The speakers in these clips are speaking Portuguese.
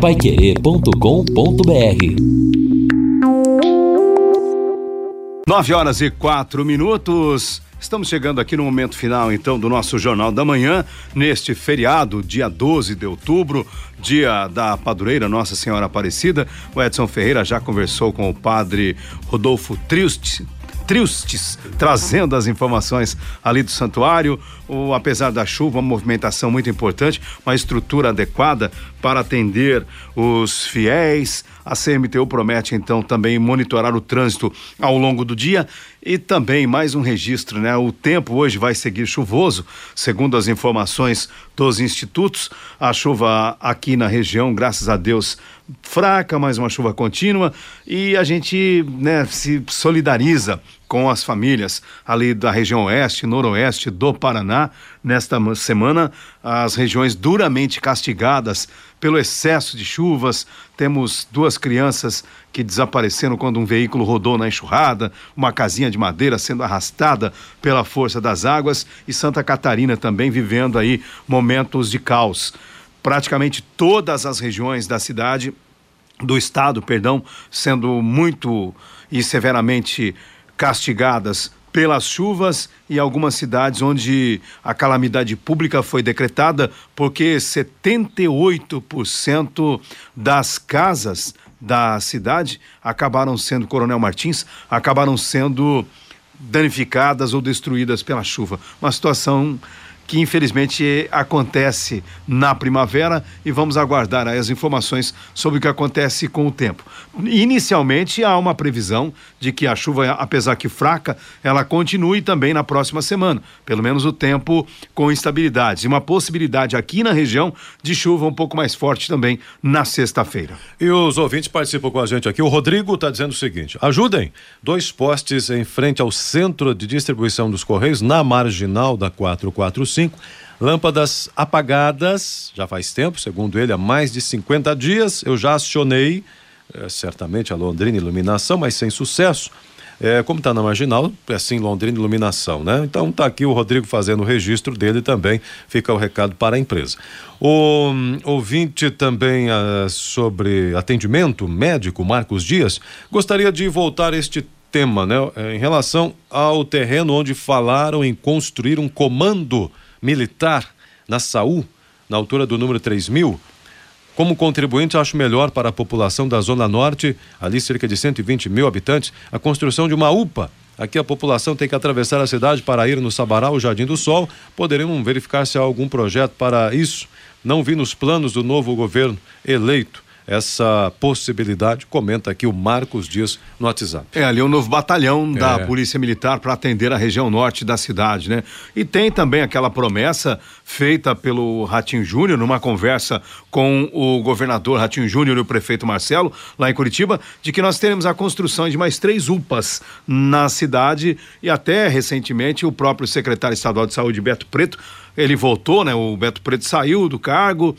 paiquerê.com.br Nove horas e quatro minutos. Estamos chegando aqui no momento final, então, do nosso Jornal da Manhã, neste feriado, dia 12 de outubro, dia da padroeira Nossa Senhora Aparecida. O Edson Ferreira já conversou com o padre Rodolfo Triust, Triustes, trazendo as informações ali do santuário. O, apesar da chuva, uma movimentação muito importante, uma estrutura adequada para atender os fiéis. A CMTU promete então também monitorar o trânsito ao longo do dia e também mais um registro, né? O tempo hoje vai seguir chuvoso, segundo as informações dos institutos. A chuva aqui na região, graças a Deus, fraca, mas uma chuva contínua e a gente, né, se solidariza com as famílias ali da região oeste, noroeste do Paraná. Nesta semana, as regiões duramente castigadas pelo excesso de chuvas. Temos duas crianças que desapareceram quando um veículo rodou na enxurrada, uma casinha de madeira sendo arrastada pela força das águas e Santa Catarina também vivendo aí momentos de caos. Praticamente todas as regiões da cidade, do estado, perdão, sendo muito e severamente castigadas pelas chuvas e algumas cidades onde a calamidade pública foi decretada porque 78% das casas da cidade acabaram sendo Coronel Martins, acabaram sendo danificadas ou destruídas pela chuva. Uma situação que infelizmente acontece na primavera e vamos aguardar as informações sobre o que acontece com o tempo. Inicialmente há uma previsão de que a chuva, apesar que fraca, ela continue também na próxima semana, pelo menos o tempo com instabilidades. E uma possibilidade aqui na região de chuva um pouco mais forte também na sexta-feira. E os ouvintes participam com a gente aqui. O Rodrigo está dizendo o seguinte: ajudem. Dois postes em frente ao centro de distribuição dos Correios, na marginal da 445 Lâmpadas apagadas, já faz tempo, segundo ele, há mais de 50 dias. Eu já acionei, é, certamente, a Londrina Iluminação, mas sem sucesso. É, como está na marginal, é assim Londrina Iluminação, né? Então está aqui o Rodrigo fazendo o registro dele também, fica o recado para a empresa. O um, ouvinte também uh, sobre atendimento médico, Marcos Dias, gostaria de voltar este tema, né? Em relação ao terreno onde falaram em construir um comando militar na Saúl, na altura do número 3000. Como contribuinte, acho melhor para a população da Zona Norte, ali cerca de 120 mil habitantes, a construção de uma UPA. Aqui a população tem que atravessar a cidade para ir no Sabará, o Jardim do Sol. Poderemos verificar se há algum projeto para isso. Não vi nos planos do novo governo eleito essa possibilidade. Comenta aqui o Marcos Dias no WhatsApp. É ali um novo batalhão é. da Polícia Militar para atender a região norte da cidade, né? E tem também aquela promessa feita pelo Ratinho Júnior numa conversa com o governador Ratinho Júnior e o prefeito Marcelo lá em Curitiba, de que nós teremos a construção de mais três UPAs na cidade e até recentemente o próprio secretário estadual de saúde Beto Preto ele voltou, né? O Beto Preto saiu do cargo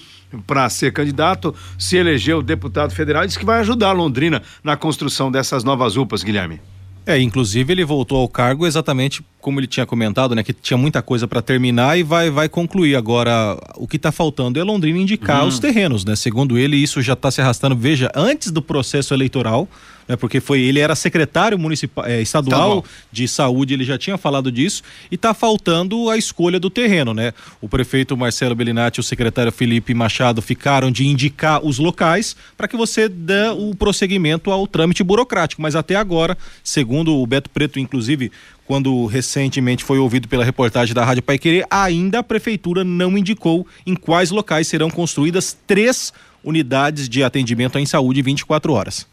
para ser candidato, se elegeu deputado federal e disse que vai ajudar Londrina na construção dessas novas UPAs, Guilherme. É, inclusive ele voltou ao cargo exatamente como ele tinha comentado, né, que tinha muita coisa para terminar e vai, vai concluir. Agora, o que está faltando é Londrina indicar hum. os terrenos, né? Segundo ele, isso já está se arrastando, veja, antes do processo eleitoral, né, porque foi ele era secretário municipal é, estadual de saúde, ele já tinha falado disso e está faltando a escolha do terreno, né? O prefeito Marcelo Bellinati e o secretário Felipe Machado ficaram de indicar os locais para que você dê o prosseguimento ao trâmite burocrático, mas até agora, segundo o Beto Preto, inclusive quando recentemente foi ouvido pela reportagem da Rádio Paiquerê, ainda a prefeitura não indicou em quais locais serão construídas três unidades de atendimento em saúde 24 horas.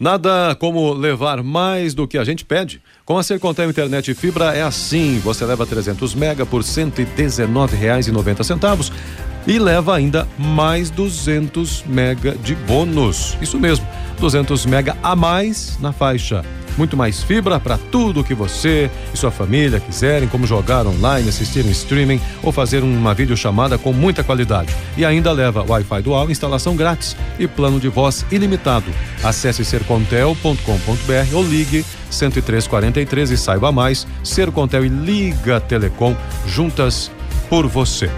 Nada como levar mais do que a gente pede. Com a Sercontel Internet e Fibra é assim. Você leva 300 mega por R$ 119,90 e leva ainda mais 200 mega de bônus. Isso mesmo, 200 mega a mais na faixa muito mais fibra para tudo que você e sua família quiserem, como jogar online, assistir um streaming ou fazer uma videochamada com muita qualidade. E ainda leva Wi-Fi dual, instalação grátis e plano de voz ilimitado. Acesse sercontel.com.br ou ligue 10343 e saiba mais. Sercontel e Liga Telecom juntas por você.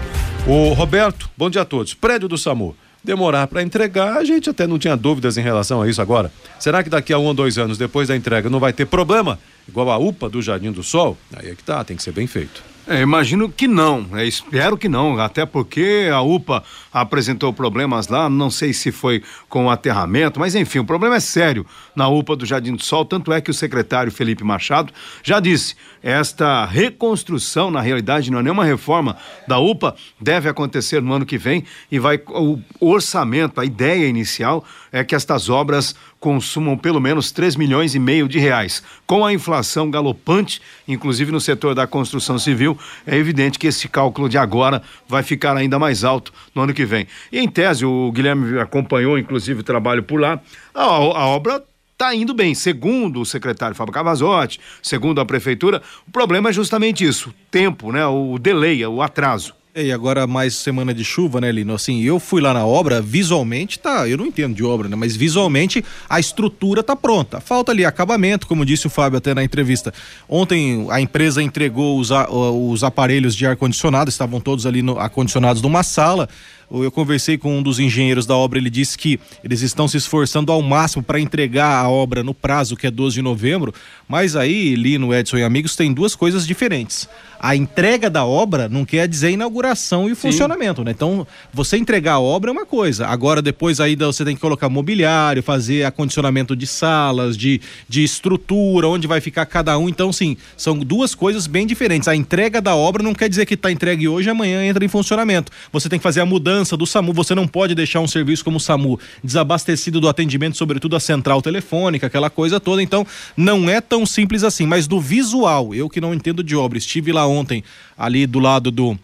O Roberto, bom dia a todos. Prédio do SAMU demorar para entregar, a gente até não tinha dúvidas em relação a isso agora. Será que daqui a um ou dois anos depois da entrega não vai ter problema? Igual a UPA do Jardim do Sol? Aí é que tá, tem que ser bem feito. É, imagino que não, é, espero que não, até porque a UPA apresentou problemas lá, não sei se foi com o aterramento, mas enfim, o problema é sério na UPA do Jardim do Sol, tanto é que o secretário Felipe Machado já disse, esta reconstrução, na realidade, não é nenhuma reforma da UPA, deve acontecer no ano que vem e vai o orçamento, a ideia inicial é que estas obras consumam pelo menos 3 milhões e meio de reais. Com a inflação galopante, inclusive no setor da construção civil, é evidente que esse cálculo de agora vai ficar ainda mais alto no ano que vem. E em tese, o Guilherme acompanhou inclusive o trabalho por lá, a, a obra está indo bem. Segundo o secretário Fábio Cavazotti, segundo a prefeitura, o problema é justamente isso: tempo, né? O delay, o atraso. E agora mais semana de chuva, né, Lino? Assim, eu fui lá na obra, visualmente tá, eu não entendo de obra, né, mas visualmente a estrutura tá pronta. Falta ali acabamento, como disse o Fábio até na entrevista. Ontem a empresa entregou os, os aparelhos de ar condicionado, estavam todos ali no, acondicionados numa sala eu conversei com um dos engenheiros da obra, ele disse que eles estão se esforçando ao máximo para entregar a obra no prazo, que é 12 de novembro, mas aí, Lino, Edson e amigos, tem duas coisas diferentes. A entrega da obra não quer dizer inauguração e Sim. funcionamento, né? Então, você entregar a obra é uma coisa. Agora, depois aí você tem que colocar mobiliário, fazer acondicionamento de salas, de, de estrutura, onde vai ficar cada um. Então, sim, são duas coisas bem diferentes. A entrega da obra não quer dizer que está entregue hoje e amanhã entra em funcionamento. Você tem que fazer a mudança do SAMU. Você não pode deixar um serviço como o SAMU desabastecido do atendimento, sobretudo a central telefônica, aquela coisa toda. Então, não é tão simples assim. Mas do visual, eu que não entendo de obra, estive lá ontem, ali do lado do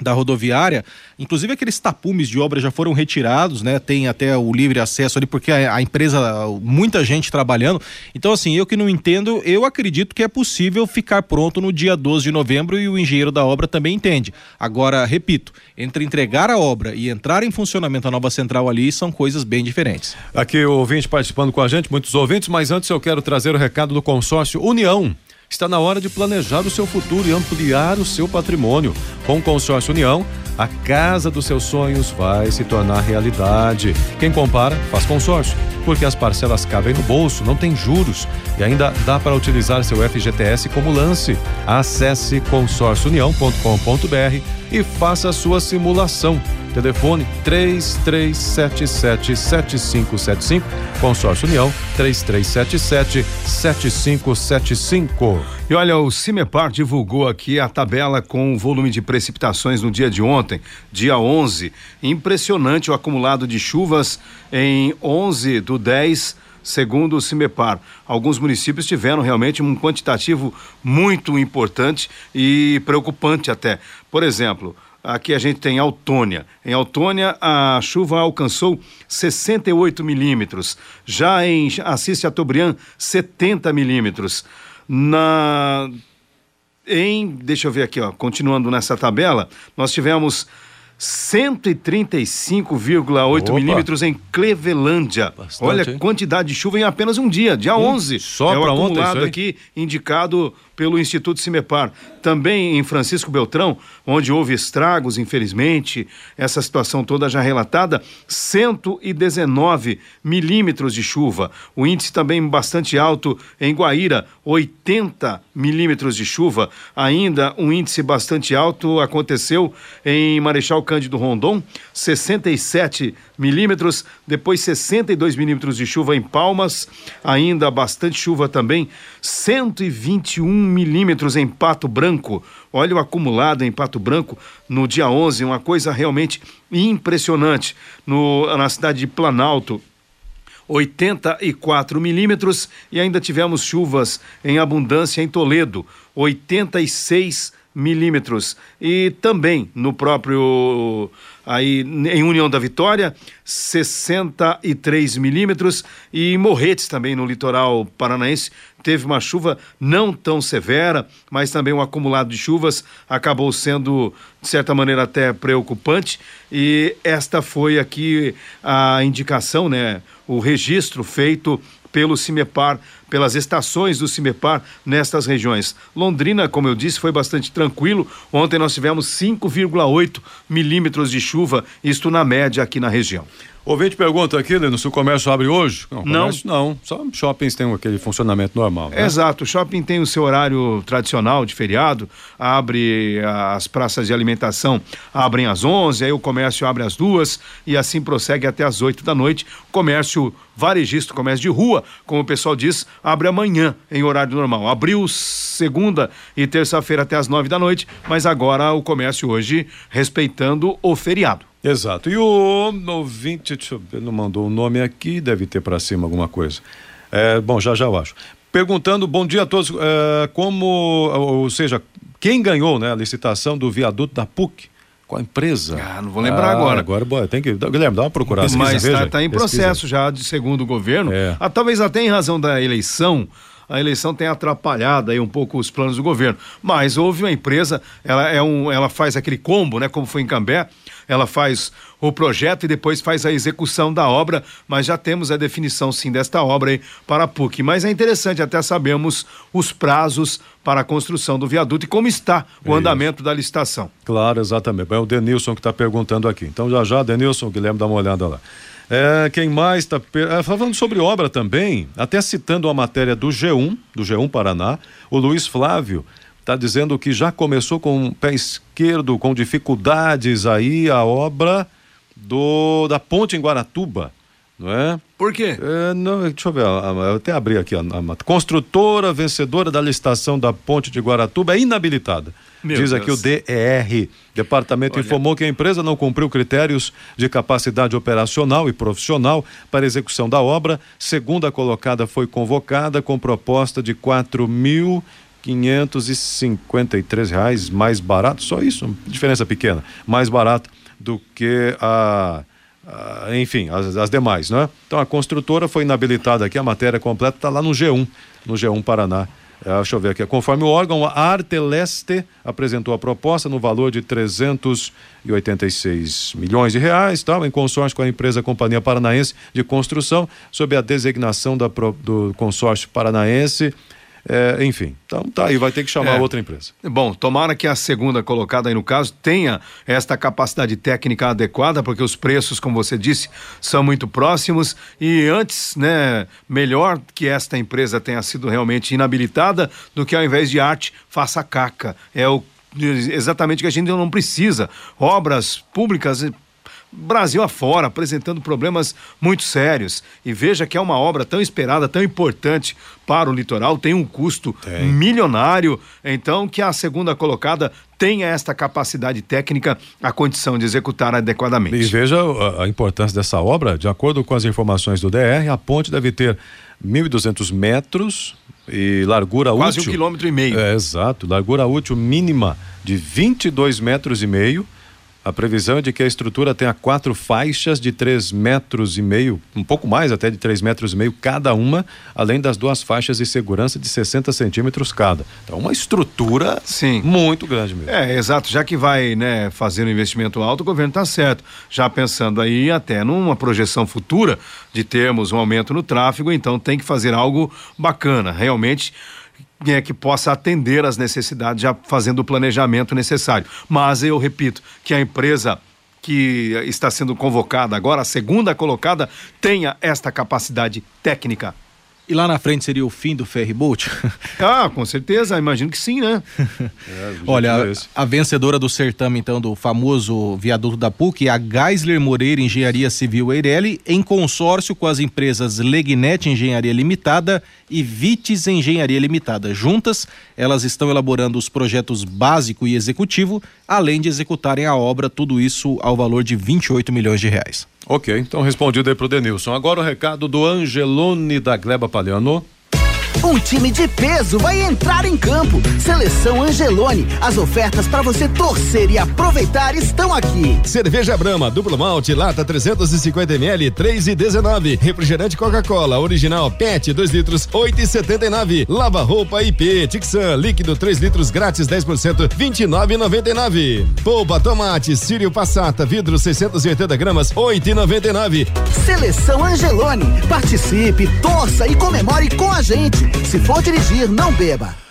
da rodoviária, inclusive aqueles tapumes de obra já foram retirados, né? Tem até o livre acesso ali porque a, a, empresa muita gente trabalhando. Então assim, eu que não entendo, eu acredito que é possível ficar pronto no dia 12 de novembro e o engenheiro da obra também entende. Agora, repito, entre entregar a obra e entrar em funcionamento a nova central ali são coisas bem diferentes. Aqui o ouvinte participando com a gente, muitos ouvintes, mas antes eu quero trazer o recado do consórcio União Está na hora de planejar o seu futuro e ampliar o seu patrimônio. Com o Consórcio União, a casa dos seus sonhos vai se tornar realidade. Quem compara, faz consórcio, porque as parcelas cabem no bolso, não tem juros e ainda dá para utilizar seu FGTS como lance. Acesse consórciounião.com.br e faça a sua simulação. Telefone 3377-7575. Consórcio União 3377-7575. E olha, o Cimepar divulgou aqui a tabela com o volume de precipitações no dia de ontem, dia 11. Impressionante o acumulado de chuvas em 11 do 10 segundo o CIMEPAR. Alguns municípios tiveram realmente um quantitativo muito importante e preocupante até. Por exemplo, Aqui a gente tem Autônia. Em Autônia, a chuva alcançou 68 milímetros. Já em Assis Chateaubriand, 70 milímetros. Na em, deixa eu ver aqui, ó, continuando nessa tabela, nós tivemos 135,8 milímetros em Clevelândia. Bastante, Olha a quantidade de chuva em apenas um dia, dia hum, 11. Só é o acumulado aqui indicado pelo Instituto Cimepar. Também em Francisco Beltrão, onde houve estragos, infelizmente, essa situação toda já relatada, 119 milímetros de chuva. O índice também bastante alto em Guaíra, 80 milímetros de chuva. Ainda um índice bastante alto aconteceu em Marechal Cândido Rondon, 67 milímetros. Depois 62 milímetros de chuva em Palmas, ainda bastante chuva também, 121 milímetros em Pato Branco. Olha o acumulado em Pato Branco no dia 11, uma coisa realmente impressionante. No, na cidade de Planalto, 84 milímetros e ainda tivemos chuvas em abundância em Toledo, 86 milímetros. E também no próprio aí em União da Vitória, 63 milímetros. E Morretes também no litoral paranaense teve uma chuva não tão severa, mas também um acumulado de chuvas. Acabou sendo de certa maneira até preocupante. E esta foi aqui a indicação, né, o registro feito pelo Cimepar, pelas estações do Cimepar nestas regiões. Londrina, como eu disse, foi bastante tranquilo. Ontem nós tivemos 5,8 milímetros de chuva, isto na média aqui na região. Ouvinte pergunta aqui, Lino, se o comércio abre hoje? Não, comércio, não. não. Só shoppings têm aquele funcionamento normal. Né? Exato. O shopping tem o seu horário tradicional de feriado, abre as praças de alimentação abrem às 11, aí o comércio abre às duas e assim prossegue até às 8 da noite. Comércio varejista, comércio de rua, como o pessoal diz, abre amanhã em horário normal. Abriu segunda e terça-feira até às 9 da noite, mas agora o comércio hoje respeitando o feriado. Exato. E o ouvinte, deixa eu ver, não mandou o nome aqui, deve ter para cima alguma coisa. É, bom, já já eu acho. Perguntando, bom dia a todos, é, como, ou seja, quem ganhou né, a licitação do viaduto da PUC? Qual a empresa? Ah, não vou lembrar ah, agora. Agora, boa, tem que. Guilherme, dá uma procurada. Mas está tá em processo já de segundo o governo. É. Ah, talvez até em razão da eleição a eleição tem atrapalhado aí um pouco os planos do governo. Mas houve uma empresa, ela, é um, ela faz aquele combo, né? Como foi em Cambé, ela faz o projeto e depois faz a execução da obra, mas já temos a definição sim desta obra para a PUC. Mas é interessante até sabermos os prazos para a construção do viaduto e como está o é andamento da licitação. Claro, exatamente. É o Denilson que está perguntando aqui. Então já já, Denilson, Guilherme, dá uma olhada lá. É, quem mais está. É, falando sobre obra também, até citando a matéria do G1, do G1 Paraná, o Luiz Flávio está dizendo que já começou com o pé esquerdo, com dificuldades aí, a obra do da ponte em Guaratuba, não é? Por quê? É, não, deixa eu ver, eu até abri aqui a, a, construtora vencedora da licitação da ponte de Guaratuba é inabilitada. Meu Diz Deus. aqui o DER. Departamento Olha. informou que a empresa não cumpriu critérios de capacidade operacional e profissional para execução da obra. Segunda colocada foi convocada com proposta de quatro mil quinhentos e cinquenta e três reais mais barato, só isso, diferença pequena, mais barato do que a, a enfim, as, as, demais, né? Então a construtora foi inabilitada aqui, a matéria completa está lá no G1, no G1 Paraná. É, deixa eu ver aqui. Conforme o órgão, a Arteleste apresentou a proposta no valor de 386 milhões de reais, tal, em consórcio com a empresa Companhia Paranaense de Construção, sob a designação da, do consórcio paranaense é, enfim, então tá aí, vai ter que chamar é. outra empresa. Bom, tomara que a segunda colocada aí no caso tenha esta capacidade técnica adequada, porque os preços, como você disse, são muito próximos e antes, né, melhor que esta empresa tenha sido realmente inabilitada do que ao invés de arte faça caca. É o exatamente que a gente não precisa. Obras públicas Brasil afora, apresentando problemas muito sérios. E veja que é uma obra tão esperada, tão importante para o litoral, tem um custo tem. milionário. Então, que a segunda colocada tenha esta capacidade técnica, a condição de executar adequadamente. E veja a, a importância dessa obra, de acordo com as informações do DR, a ponte deve ter 1.200 metros e largura Quase útil. Quase um quilômetro e meio. É, exato, largura útil mínima de 22 metros e meio a previsão é de que a estrutura tenha quatro faixas de três metros e meio, um pouco mais até de três metros e meio cada uma, além das duas faixas de segurança de 60 centímetros cada. Então, uma estrutura Sim. muito grande mesmo. É, exato. Já que vai né, fazer um investimento alto, o governo está certo. Já pensando aí até numa projeção futura de termos um aumento no tráfego, então tem que fazer algo bacana. Realmente é, que possa atender às necessidades, já fazendo o planejamento necessário. Mas eu repito que a empresa que está sendo convocada agora, a segunda colocada, tenha esta capacidade técnica e lá na frente seria o fim do ferry boat? Ah, com certeza, imagino que sim, né? é, Olha, a, a, vencedora do certame, então, do famoso viaduto da PUC a Geisler Moreira Engenharia Civil Eireli, em consórcio com as empresas Legnet Engenharia Limitada e Vites Engenharia Limitada. Juntas, elas estão elaborando os projetos básico e executivo, além de executarem a obra, tudo isso ao valor de 28 milhões de reais. Ok, então respondido aí pro Denilson. Agora o recado do Angelone da Gleba Palhano. Um time de peso vai entrar em campo. Seleção Angelone. As ofertas para você torcer e aproveitar estão aqui. Cerveja Brama, duplo malte, lata 350 ml, 3 e 19. Refrigerante Coca-Cola, original PET, 2 litros, 8 e 79. Lava roupa IP, Tixan, líquido 3 litros grátis 10%, 29,99. Polpa tomate, Sírio Passata, vidro 680 gramas, 8,99. Seleção Angelone. Participe, torça e comemore com a gente. Se for dirigir, não beba.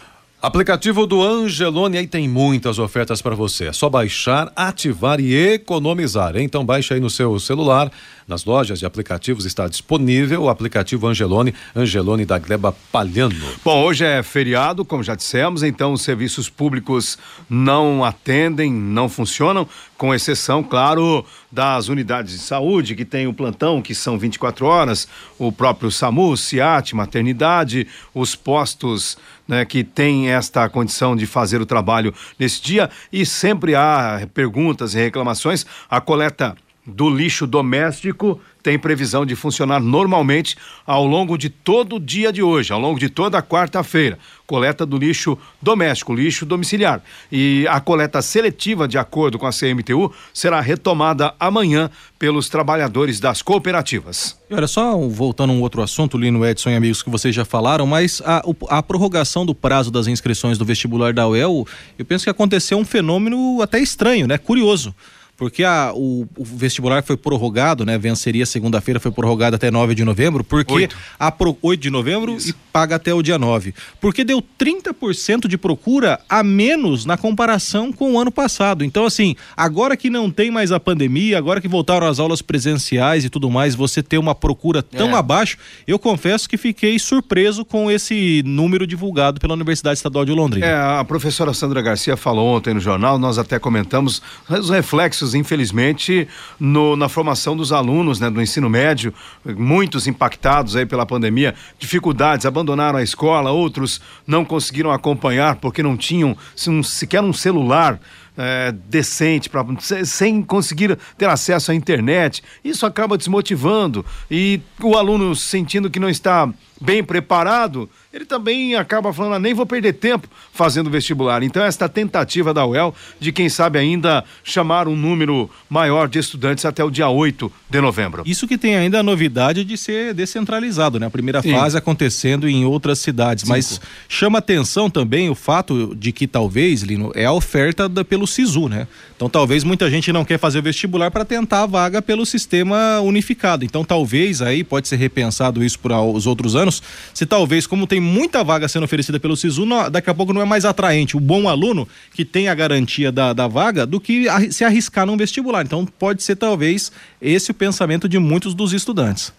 Aplicativo do Angelone aí tem muitas ofertas para você. É só baixar, ativar e economizar. Então baixe aí no seu celular. Nas lojas de aplicativos está disponível o aplicativo Angelone, Angelone da Gleba Palhano. Bom, hoje é feriado, como já dissemos, então os serviços públicos não atendem, não funcionam, com exceção, claro, das unidades de saúde que tem o plantão, que são 24 horas, o próprio SAMU, SIAT, maternidade, os postos né, que têm esta condição de fazer o trabalho nesse dia e sempre há perguntas e reclamações. A coleta do lixo doméstico tem previsão de funcionar normalmente ao longo de todo o dia de hoje, ao longo de toda a quarta-feira. Coleta do lixo doméstico, lixo domiciliar. E a coleta seletiva, de acordo com a CMTU, será retomada amanhã pelos trabalhadores das cooperativas. E olha, só voltando a um outro assunto, Lino Edson e amigos que vocês já falaram, mas a, a prorrogação do prazo das inscrições do vestibular da UEL, eu penso que aconteceu um fenômeno até estranho, né? Curioso porque a, o, o, vestibular foi prorrogado, né? Venceria segunda-feira, foi prorrogado até 9 de novembro, porque 8, a pro, 8 de novembro Isso. e paga até o dia 9. Porque deu 30% de procura a menos na comparação com o ano passado. Então, assim, agora que não tem mais a pandemia, agora que voltaram as aulas presenciais e tudo mais, você ter uma procura tão é. abaixo, eu confesso que fiquei surpreso com esse número divulgado pela Universidade Estadual de Londrina. É, a professora Sandra Garcia falou ontem no jornal, nós até comentamos os reflexos reflexos, infelizmente, no, na formação dos alunos né, do ensino médio, muitos impactados aí pela pandemia, dificuldades, abandonaram a escola, outros não conseguiram acompanhar porque não tinham um, sequer um celular. É, decente, pra, sem conseguir ter acesso à internet. Isso acaba desmotivando e o aluno sentindo que não está bem preparado, ele também acaba falando, ah, nem vou perder tempo fazendo vestibular. Então, esta tentativa da UEL de, quem sabe, ainda chamar um número maior de estudantes até o dia 8 de novembro. Isso que tem ainda a novidade de ser descentralizado, né? A primeira Sim. fase acontecendo em outras cidades. Cinco. Mas chama atenção também o fato de que talvez, Lino, é a oferta da, pelo SISU, né? Então, talvez muita gente não quer fazer vestibular para tentar a vaga pelo sistema unificado. Então, talvez aí pode ser repensado isso para os outros anos anos, se talvez, como tem muita vaga sendo oferecida pelo SISU, não, daqui a pouco não é mais atraente o bom aluno que tem a garantia da, da vaga do que se arriscar num vestibular. Então pode ser talvez esse o pensamento de muitos dos estudantes.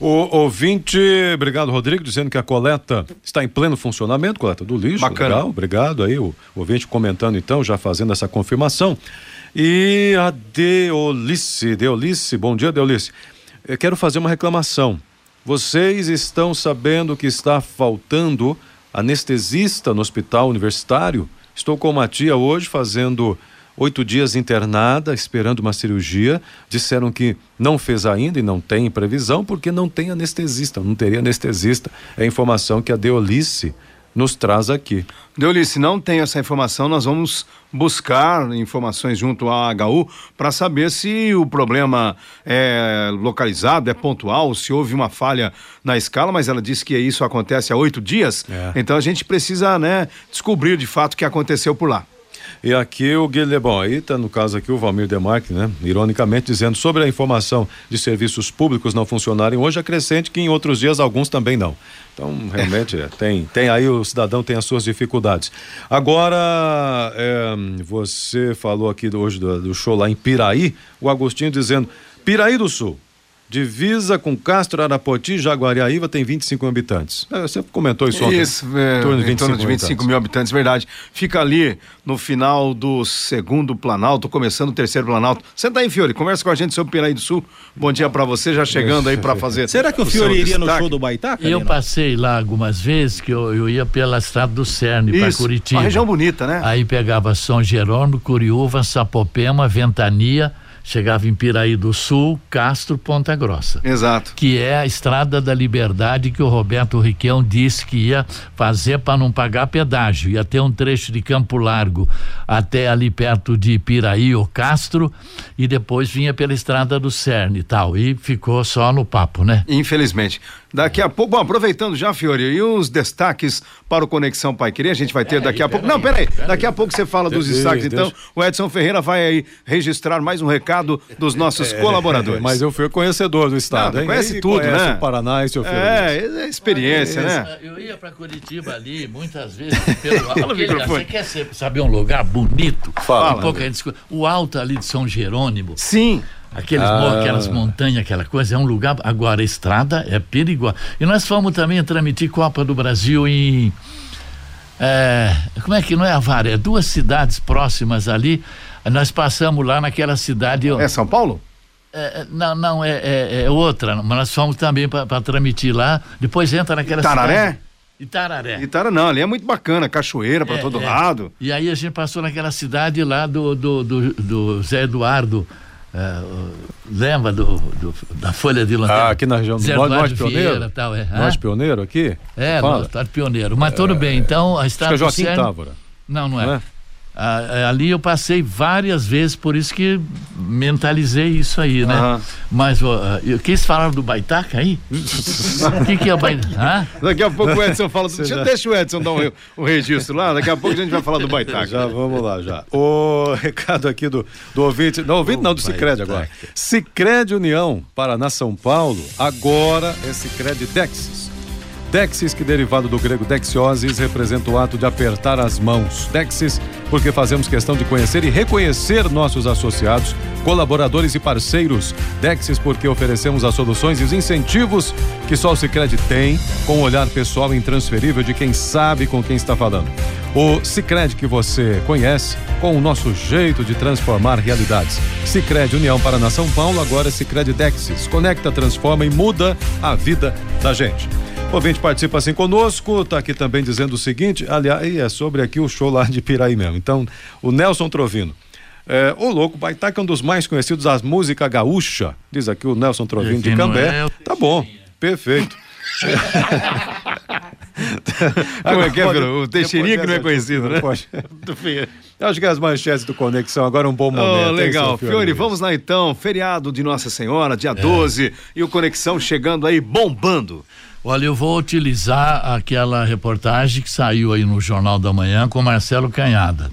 O ouvinte, obrigado Rodrigo, dizendo que a coleta está em pleno funcionamento, coleta do lixo. Bacana. Legal, obrigado aí, o, o ouvinte comentando então, já fazendo essa confirmação. E a Deolice, Deolice, bom dia Deolice. Eu quero fazer uma reclamação. Vocês estão sabendo que está faltando anestesista no hospital universitário? Estou com uma tia hoje fazendo oito dias internada, esperando uma cirurgia. Disseram que não fez ainda e não tem previsão porque não tem anestesista, não teria anestesista. É a informação que a Deolice nos traz aqui. Deolice, não tem essa informação, nós vamos buscar informações junto à HU para saber se o problema é localizado, é pontual, se houve uma falha na escala, mas ela disse que isso acontece há oito dias, é. então a gente precisa né, descobrir de fato o que aconteceu por lá. E aqui o Guilherme, bom, aí está no caso aqui o Valmir Demarque, né? Ironicamente dizendo sobre a informação de serviços públicos não funcionarem hoje, acrescente que em outros dias alguns também não. Então, realmente, é, tem, tem aí o cidadão tem as suas dificuldades. Agora, é, você falou aqui hoje do, do show lá em Piraí, o Agostinho dizendo, Piraí do Sul, Divisa com Castro, Arapoti, Jaguariaíva tem 25 mil habitantes. É, você comentou isso ontem. Isso, é, em torno de 25, torno de 25 mil habitantes, verdade. Fica ali no final do segundo Planalto, começando o terceiro Planalto. Senta aí, Fiore, conversa com a gente sobre Piraí do Sul. Bom dia para você, já chegando aí para fazer. Será que o, o Fiore iria destaque? no show do Baitá? Eu passei lá algumas vezes, que eu, eu ia pela estrada do Cerne para Curitiba. Uma região bonita, né? Aí pegava São Jerônimo, Curiúva, Sapopema, Ventania chegava em Piraí do Sul, Castro, Ponta Grossa. Exato. Que é a Estrada da Liberdade que o Roberto Riquelme disse que ia fazer para não pagar pedágio. Ia ter um trecho de Campo Largo até ali perto de Piraí ou Castro e depois vinha pela Estrada do Cerne e tal. E ficou só no papo, né? Infelizmente. Daqui a pouco, bom, aproveitando já, Fiore, e os destaques para o Conexão Pai Querer, a gente vai ter daqui a pouco. Não, peraí, daqui a pouco você fala dos destaques, então o Edson Ferreira vai aí registrar mais um recado dos nossos colaboradores. Mas eu fui conhecedor do estado, Não, hein? conhece tudo, conhece né? o Paraná e seu filho. É, é experiência, né? Eu ia para Curitiba ali muitas vezes pelo aquele- microfone. Você quer saber um lugar bonito? Fala. Um pouco. O alto ali de São Jerônimo, Sim. Aqueles Ah. aquelas montanhas, aquela coisa, é um lugar. Agora, a estrada é perigosa. E nós fomos também transmitir Copa do Brasil em. é, como é que não é Avaré? Duas cidades próximas ali. Nós passamos lá naquela cidade. É São Paulo? É, é, não, não, é, é- é outra, mas nós fomos também para transmitir lá. Depois entra naquela Itararé? cidade. Itararé. Itara não, ali é muito bacana, cachoeira para É, todo é. lado. E aí a gente passou naquela cidade lá do, do, do, do Zé Eduardo. É, o- lembra do, do- da Folha de Lanterna? Ah, aqui na região do Norte, Norte Pioneiro? Tal, é. Norte Hã? Pioneiro aqui? É. Norte Pioneiro. Mas tudo bem, então a Acho que estrada é Joaquim Távora. Não, não é. Não é? Ah, ali eu passei várias vezes, por isso que mentalizei isso aí, né? Aham. Mas ah, eu quis falar do Baitaca aí? O que, que é o Baitaca? Daqui a pouco o Edson fala. Deixa, deixa o Edson dar um, um registro lá, daqui a pouco a gente vai falar do Baitaca. Já vamos lá, já. O recado aqui do, do ouvinte. Não, ouvinte não, do Cicred agora. Cicred União, Paraná, São Paulo. Agora é Cicred Dexis. Dexis, que derivado do grego dexiosis, representa o ato de apertar as mãos. Dexis, porque fazemos questão de conhecer e reconhecer nossos associados, colaboradores e parceiros. Dexis, porque oferecemos as soluções e os incentivos que só o Cicred tem, com o olhar pessoal intransferível de quem sabe com quem está falando. O Cicred que você conhece, com o nosso jeito de transformar realidades. Cicred União Paraná São Paulo, agora Cicred Dexis. Conecta, transforma e muda a vida da gente. O ouvinte participa assim conosco, tá aqui também dizendo o seguinte, aliás, é sobre aqui o show lá de Piraí mesmo. Então, o Nelson Trovino. É, o louco Baitaca é um dos mais conhecidos das música gaúcha, diz aqui o Nelson Trovino de Esse Cambé. é Tá bom, perfeito. Como é que é, Pode-? O Teixeirinha que não é conhecido, né? Pode. Acho que as manchetes do Conexão agora é um bom momento. Oh, hein, legal. seu Fiore vamos lá então. Feriado de Nossa Senhora, dia 12. E o Conexão chegando aí bombando. Olha, eu vou utilizar aquela reportagem que saiu aí no Jornal da Manhã com Marcelo Canhada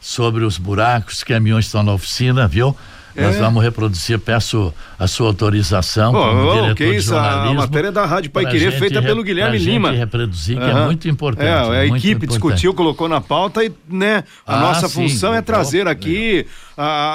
sobre os buracos, os caminhões estão na oficina, viu? Nós É. vamos reproduzir, peço a sua autorização Pô, como diretor que de isso, a matéria da Rádio Pai Querer feita re- pelo Guilherme Lima. Gente reproduzir, que é Aham. muito importante. É, a muito equipe importante. discutiu, colocou na pauta e, né, a Ah, nossa sim, função é trazer aqui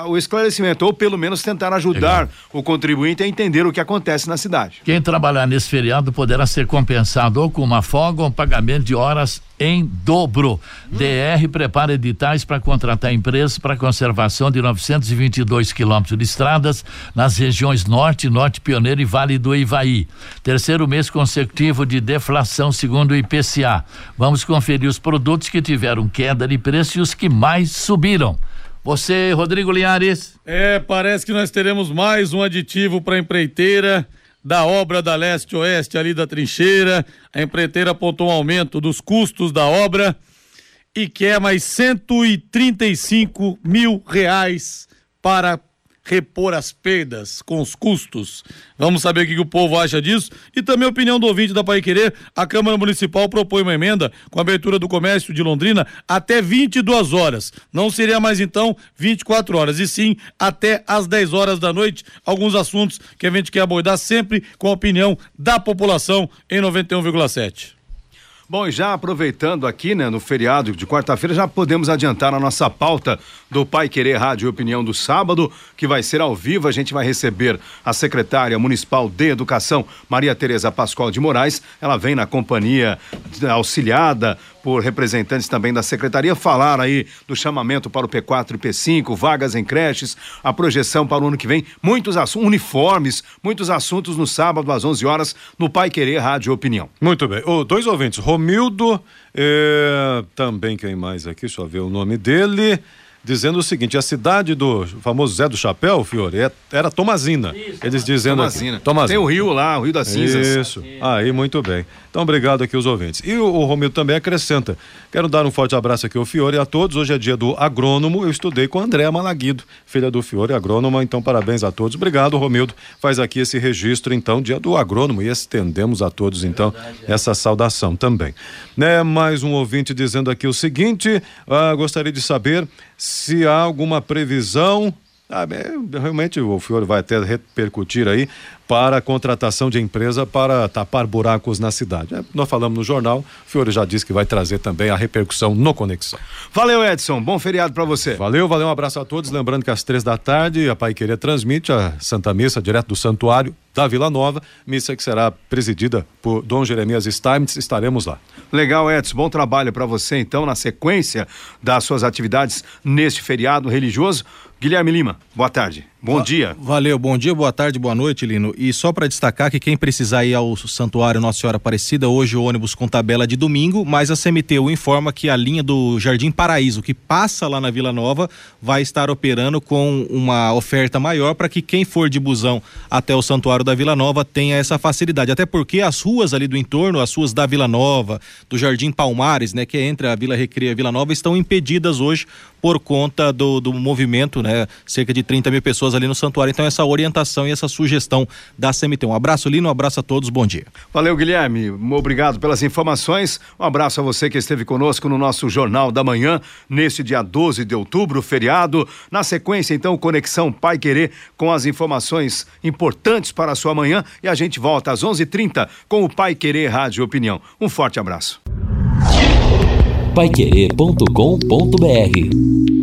o esclarecimento, ou pelo menos tentar ajudar o contribuinte a entender o que acontece na cidade. Quem trabalhar nesse feriado poderá ser compensado ou com uma folga ou um pagamento de horas em dobro. DR prepara editais para contratar empresas para conservação de 922 quilômetros de estradas nas regiões Norte, Norte Pioneiro e Vale do Ivaí. Terceiro mês consecutivo de deflação, segundo o IPCA. Vamos conferir os produtos que tiveram queda de preço e os que mais subiram. Você, Rodrigo Linhares. É, parece que nós teremos mais um aditivo para a empreiteira da obra da leste-oeste ali da trincheira. A empreiteira apontou um aumento dos custos da obra e quer mais 135 mil reais para repor as perdas com os custos. Vamos saber o que, o povo acha disso e também a opinião do ouvinte da Pai Querer. A Câmara Municipal propõe uma emenda com a abertura do comércio de Londrina até 22 horas. Não seria mais então 24 horas, e sim até às 10 horas da noite. Alguns assuntos que a gente quer abordar sempre com a opinião da população em 91,7. Bom, e já aproveitando aqui, né, no feriado de quarta-feira, já podemos adiantar a nossa pauta do Pai Querer Rádio e Opinião do sábado, que vai ser ao vivo. A gente vai receber a secretária municipal de Educação, Maria Tereza Pascoal de Moraes. Ela vem na companhia auxiliada por representantes também da secretaria falar aí do chamamento para o P4 e P5, vagas em creches, a projeção para o ano que vem, muitos assuntos, uniformes, muitos assuntos no sábado às 11 horas no Pai Querer Rádio Opinião. Muito bem. Ô, dois ouvintes. Romildo, eh, também quem mais aqui? Eu ver o nome dele. Dizendo o seguinte: a cidade do famoso Zé do Chapéu, Fiore, é, era Tomazina. Eles dizendo Tomazina. aqui. Tomazina. Tem o rio lá, o Rio das Cinzas. Isso. Aí, muito bem. Então, obrigado aqui os ouvintes. E o, o Romildo também acrescenta. Quero dar um forte abraço aqui ao Fiore e a todos. Hoje é dia do agrônomo. Eu estudei com a Andréa Malaguido, filha do Fiore, agrônoma. Então, parabéns a todos. Obrigado, Romildo. Faz aqui esse registro, então, dia do agrônomo. E estendemos a todos, então, essa saudação também. Né? Mais um ouvinte dizendo aqui o seguinte: ah, gostaria de saber se há alguma previsão ah, realmente o Fiore vai até repercutir aí para a contratação de empresa para tapar buracos na cidade. É, nós falamos no jornal, o Fiore já disse que vai trazer também a repercussão no Conexão. Valeu, Edson. Bom feriado para você. Valeu, valeu. Um abraço a todos. Lembrando que às três da tarde a Pai Querer transmite a Santa Missa direto do Santuário da Vila Nova, missa que será presidida por Dom Jeremias Steinmetz. Estaremos lá. Legal, Edson. Bom trabalho para você, então, na sequência das suas atividades neste feriado religioso. Guilherme Lima, boa tarde. Bom dia. Valeu, bom dia, boa tarde, boa noite, Lino. E só para destacar que quem precisar ir ao Santuário Nossa Senhora Aparecida, hoje o ônibus com tabela de domingo, mas a CMTU informa que a linha do Jardim Paraíso, que passa lá na Vila Nova, vai estar operando com uma oferta maior para que quem for de busão até o Santuário da Vila Nova tenha essa facilidade. Até porque as ruas ali do entorno, as ruas da Vila Nova, do Jardim Palmares, né, que é entre a Vila Recreia e a Vila Nova, estão impedidas hoje por conta do, do movimento, né? Cerca de 30 mil pessoas ali no santuário. Então, essa orientação e essa sugestão da CMT. Um abraço, Lino, um abraço a todos, bom dia. Valeu, Guilherme. Obrigado pelas informações. Um abraço a você que esteve conosco no nosso Jornal da Manhã, neste dia 12 de outubro, feriado. Na sequência, então, Conexão Pai Querer com as informações importantes para a sua manhã. E a gente volta às 11:30 h 30 com o Pai Querer Rádio Opinião. Um forte abraço. Paiquerê.com.br